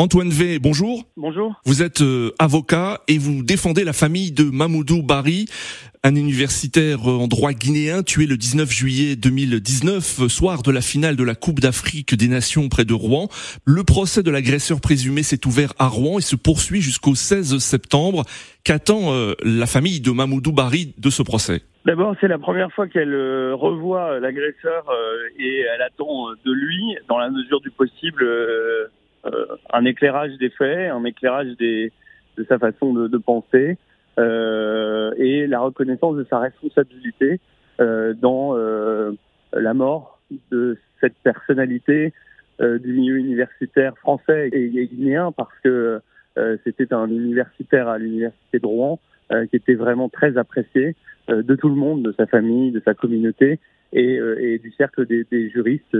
Antoine V, bonjour. Bonjour. Vous êtes euh, avocat et vous défendez la famille de Mamoudou Bari, un universitaire en droit guinéen tué le 19 juillet 2019, soir de la finale de la Coupe d'Afrique des Nations près de Rouen. Le procès de l'agresseur présumé s'est ouvert à Rouen et se poursuit jusqu'au 16 septembre. Qu'attend euh, la famille de Mamoudou Bari de ce procès? D'abord, c'est la première fois qu'elle euh, revoit l'agresseur et elle attend de lui, dans la mesure du possible, euh, un éclairage des faits, un éclairage des, de sa façon de, de penser euh, et la reconnaissance de sa responsabilité euh, dans la mort de cette personnalité du milieu universitaire français et guinéen parce que c'était un universitaire à l'université de Rouen qui était vraiment très apprécié de tout le monde, de sa famille, de sa communauté et, et du cercle des, des juristes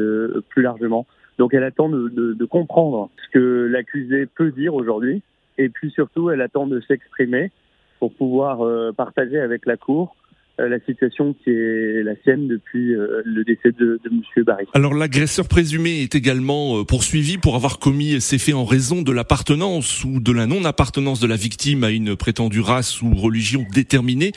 plus largement. Donc elle attend de, de, de comprendre ce que l'accusé peut dire aujourd'hui, et puis surtout elle attend de s'exprimer pour pouvoir euh, partager avec la Cour euh, la situation qui est la sienne depuis euh, le décès de, de Monsieur Barry. Alors l'agresseur présumé est également poursuivi pour avoir commis ces faits en raison de l'appartenance ou de la non-appartenance de la victime à une prétendue race ou religion déterminée.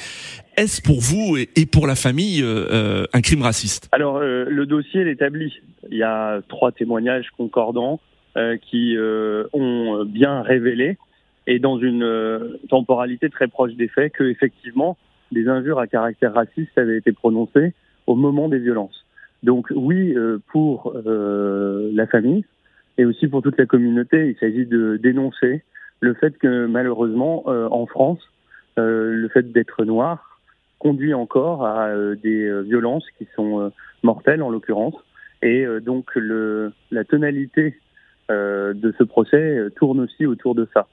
Est-ce pour vous et pour la famille un crime raciste? Alors le dossier l'établit. Il y a trois témoignages concordants euh, qui euh, ont bien révélé, et dans une euh, temporalité très proche des faits, que effectivement des injures à caractère raciste avaient été prononcées au moment des violences. Donc oui, pour la famille et aussi pour toute la communauté, il s'agit de dénoncer le fait que malheureusement en France, le fait d'être noir conduit encore à des violences qui sont mortelles en l'occurrence, et euh, donc le, la tonalité euh, de ce procès euh, tourne aussi autour de ça.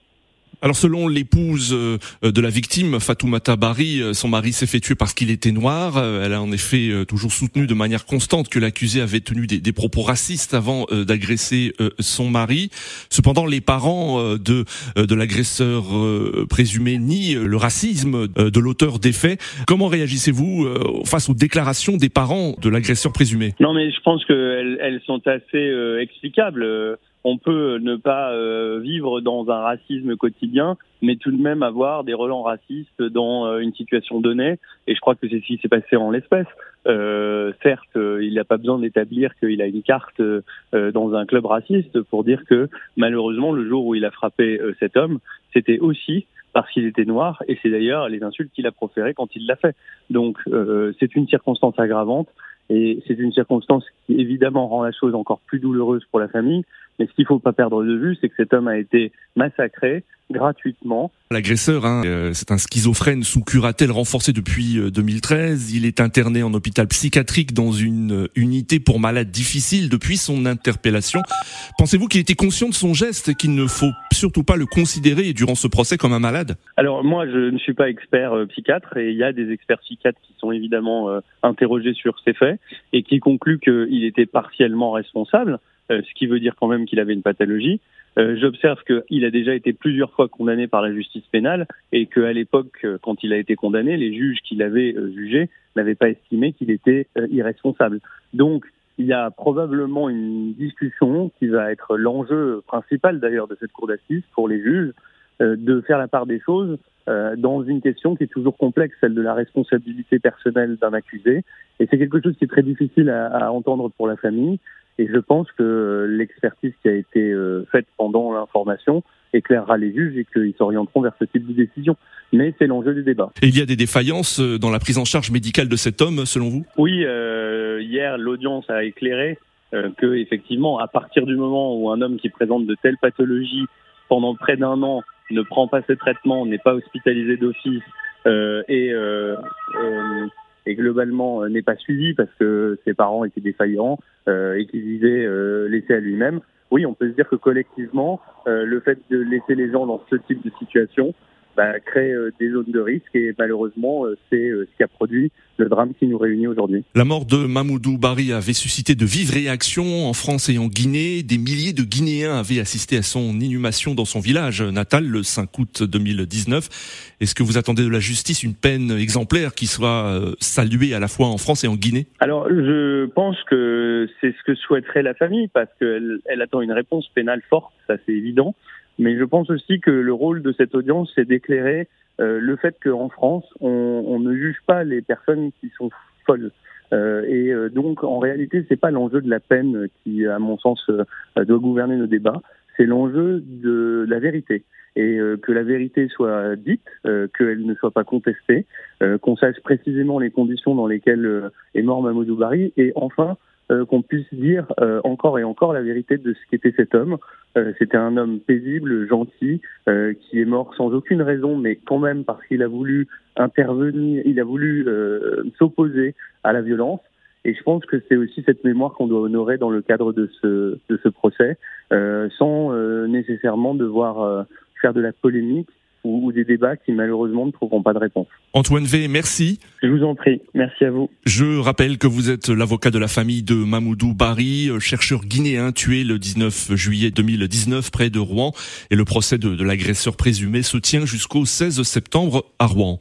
Alors selon l'épouse euh, de la victime, Fatoumata Bari, euh, son mari s'est fait tuer parce qu'il était noir. Euh, elle a en effet toujours soutenu de manière constante que l'accusé avait tenu des, propos racistes avant d'agresser son mari. Cependant, les parents de, de l'agresseur présumé nient le racisme de l'auteur des faits. Comment réagissez-vous face aux déclarations des parents de l'agresseur présumé? Non mais je pense qu'elles elles sont assez explicables on peut ne pas euh, vivre dans un racisme quotidien, mais tout de même avoir des relents racistes dans euh, une situation donnée. Et je crois que c'est ce qui s'est passé en l'espèce. Euh, certes, il n'a pas besoin d'établir qu'il a une carte dans un club raciste pour dire que malheureusement, le jour où il a frappé cet homme, c'était aussi parce qu'il était noir, et c'est d'ailleurs les insultes qu'il a proférées quand il l'a fait. Donc c'est une circonstance aggravante, et c'est une circonstance qui évidemment rend la chose encore plus douloureuse pour la famille, mais ce qu'il faut pas perdre de vue, c'est que cet homme a été massacré gratuitement. L'agresseur, hein, euh, c'est un schizophrène sous curatelle renforcée depuis 2013. Euh, Il est interné en hôpital psychiatrique dans une euh, unité pour malades difficiles depuis son interpellation. Pensez-vous qu'il était conscient de son geste et qu'il ne faut surtout pas le considérer durant ce procès comme un malade? Alors moi, je ne suis pas expert psychiatre et il y a des experts psychiatres qui sont évidemment interrogés sur ces faits et qui concluent qu'il était partiellement responsable. Euh, ce qui veut dire quand même qu'il avait une pathologie. Euh, j'observe qu'il a déjà été plusieurs fois condamné par la justice pénale et qu'à l'époque, euh, quand il a été condamné, les juges qui l'avaient jugé n'avaient pas estimé qu'il était irresponsable. Donc, il y a probablement une discussion qui va être l'enjeu principal d'ailleurs de cette cour d'assises pour les juges, de faire la part des choses dans une question qui est toujours complexe, celle de la responsabilité personnelle d'un accusé. Et c'est quelque chose qui est très difficile à, à entendre pour la famille. Et je pense que l'expertise qui a été euh, faite pendant l'information éclairera les juges et qu'ils s'orienteront vers ce type de décision. Mais c'est l'enjeu du débat. Et il y a des défaillances euh, dans la prise en charge médicale de cet homme, selon vous? Oui, euh, hier l'audience a éclairé euh, que effectivement, à partir du moment où un homme qui présente de telles pathologies pendant près d'un an ne prend pas ses traitements, n'est pas hospitalisé d'office euh, et et globalement euh, n'est pas suivi parce que ses parents étaient défaillants euh, et qu'il disait euh, laisser à lui-même. Oui, on peut se dire que collectivement, le fait de laisser les gens dans ce type de situation bah, crée des zones de risque et malheureusement c'est ce qui a produit le drame qui nous réunit aujourd'hui. La mort de Mamoudou Bari avait suscité de vives réactions en France et en Guinée. Des milliers de Guinéens avaient assisté à son inhumation dans son village natal le 5 août 2019. Est-ce que vous attendez de la justice une peine exemplaire qui soit euh, saluée à la fois en France et en Guinée? Alors, je pense que c'est ce que souhaiterait la famille parce qu'elle elle attend une réponse pénale forte, ça c'est évident. Mais je pense aussi que le rôle de cette audience, c'est d'éclairer euh, le fait qu'en France, on, on, ne juge pas les personnes qui sont folles. Euh, et euh, donc, en réalité, c'est pas l'enjeu de la peine qui, à mon sens, euh, doit gouverner nos débats. C'est l'enjeu de la vérité et que la vérité soit dite, qu'elle ne soit pas contestée, qu'on sache précisément les conditions dans lesquelles est mort Mamoudou Bari, et enfin euh, qu'on puisse dire euh, encore et encore la vérité de ce qu'était cet homme. Euh, c'était un homme paisible, gentil, qui est mort sans aucune raison, mais quand même parce qu'il a voulu intervenir, il a voulu s'opposer à la violence. Et je pense que c'est aussi cette mémoire qu'on doit honorer dans le cadre de ce, de ce procès, sans nécessairement devoir faire de la polémique ou, des débats qui malheureusement ne trouveront pas de réponse. Antoine V, merci. Je vous en prie, merci à vous. Je rappelle que vous êtes l'avocat de la famille de Mamoudou Bari, euh, chercheur guinéen tué le 19 juillet 2019 près de Rouen, et le procès de, de l'agresseur présumé se tient jusqu'au 16 septembre à Rouen.